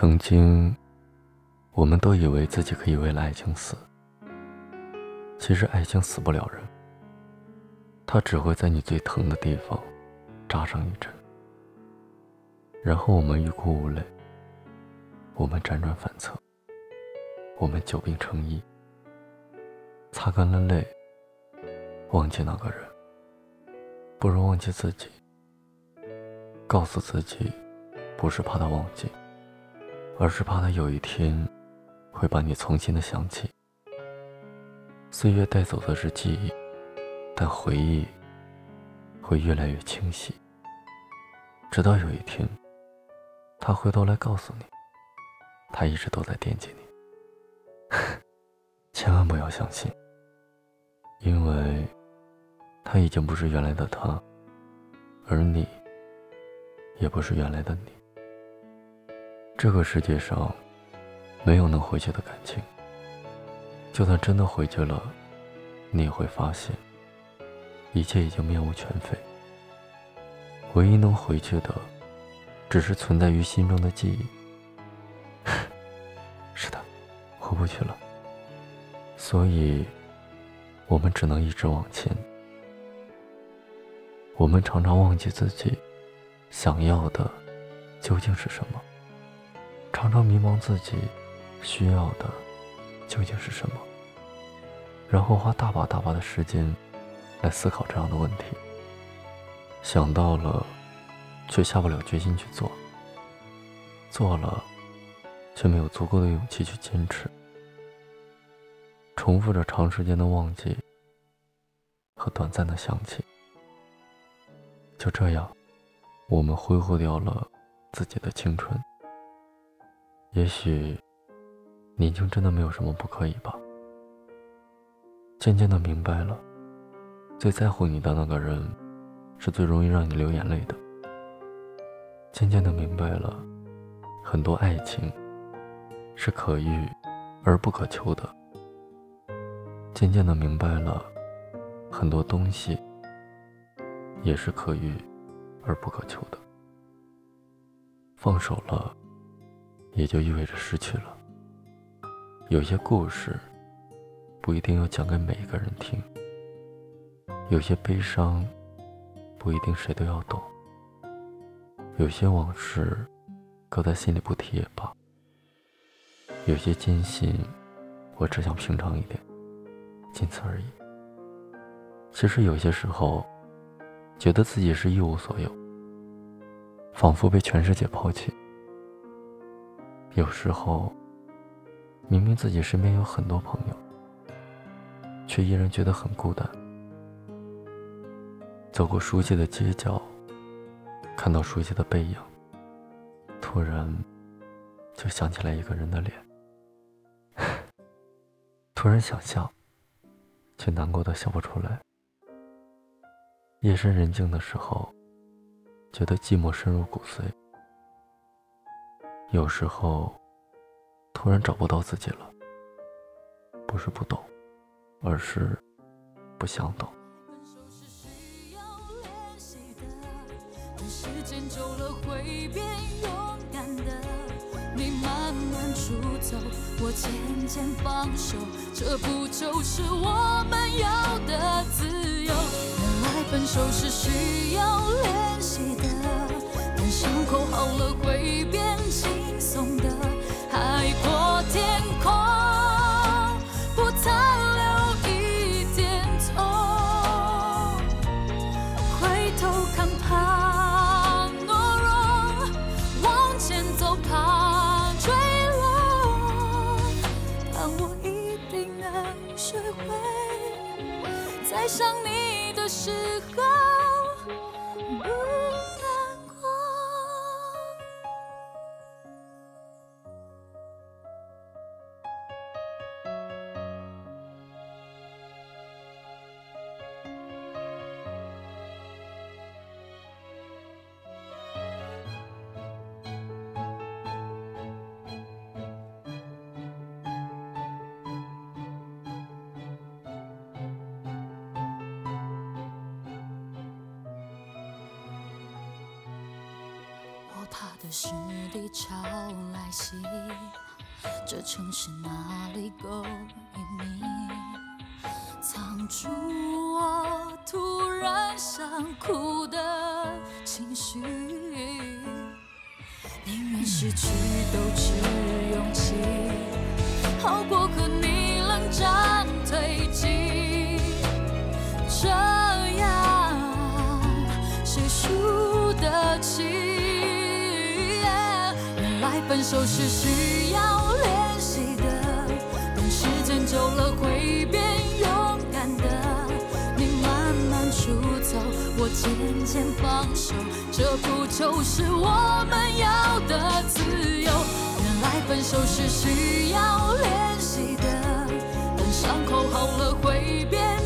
曾经，我们都以为自己可以为了爱情死。其实，爱情死不了人，它只会在你最疼的地方扎上一针。然后我们欲哭无泪，我们辗转反侧，我们久病成医，擦干了泪，忘记那个人，不如忘记自己。告诉自己，不是怕他忘记，而是怕他有一天会把你重新的想起。岁月带走的是记忆，但回忆会越来越清晰，直到有一天。他回头来告诉你，他一直都在惦记你。千万不要相信，因为他已经不是原来的他，而你也不是原来的你。这个世界上没有能回去的感情，就算真的回去了，你也会发现一切已经面目全非。唯一能回去的。只是存在于心中的记忆。是的，回不去了。所以，我们只能一直往前。我们常常忘记自己想要的究竟是什么，常常迷茫自己需要的究竟是什么，然后花大把大把的时间来思考这样的问题。想到了。却下不了决心去做，做了，却没有足够的勇气去坚持，重复着长时间的忘记和短暂的想起，就这样，我们挥霍掉了自己的青春。也许，年轻真的没有什么不可以吧。渐渐的明白了，最在乎你的那个人，是最容易让你流眼泪的。渐渐的明白了，很多爱情是可遇而不可求的。渐渐的明白了，很多东西也是可遇而不可求的。放手了，也就意味着失去了。有些故事不一定要讲给每一个人听，有些悲伤不一定谁都要懂。有些往事，搁在心里不提也罢。有些艰辛，我只想平常一点，仅此而已。其实有些时候，觉得自己是一无所有，仿佛被全世界抛弃。有时候，明明自己身边有很多朋友，却依然觉得很孤单。走过熟悉的街角。看到熟悉的背影，突然就想起来一个人的脸，突然想笑，却难过的笑不出来。夜深人静的时候，觉得寂寞深入骨髓。有时候，突然找不到自己了，不是不懂，而是不想懂分手是需要练习的。时间久了会变勇敢的，你慢慢出走，我渐渐放手，这不就是我们要的自由？原来分手是需要练习的，但伤口好了会变爱上你的时候怕的是低潮来袭，这城市哪里够隐秘，藏住我突然想哭的情绪。宁愿失去都持勇气，好过和你冷战推进。这样谁输得起？分手是需要练习的，等时间久了会变勇敢的。你慢慢出走，我渐渐放手，这不就是我们要的自由？原来分手是需要练习的，等伤口好了会变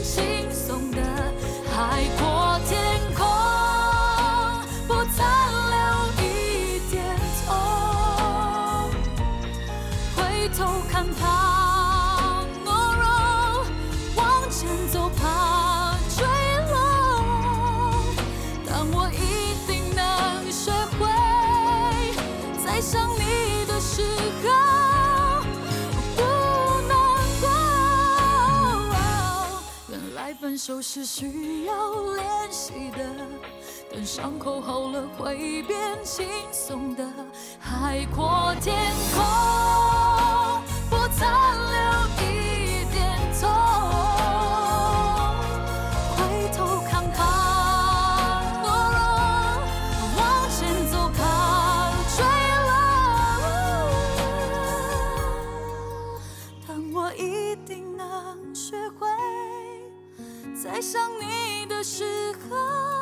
怕懦弱，往前走怕坠落。但我一定能学会，在想你的时候不难过。原来分手是需要练习的，等伤口好了会变轻松的。海阔天空。定能学会在想你的时候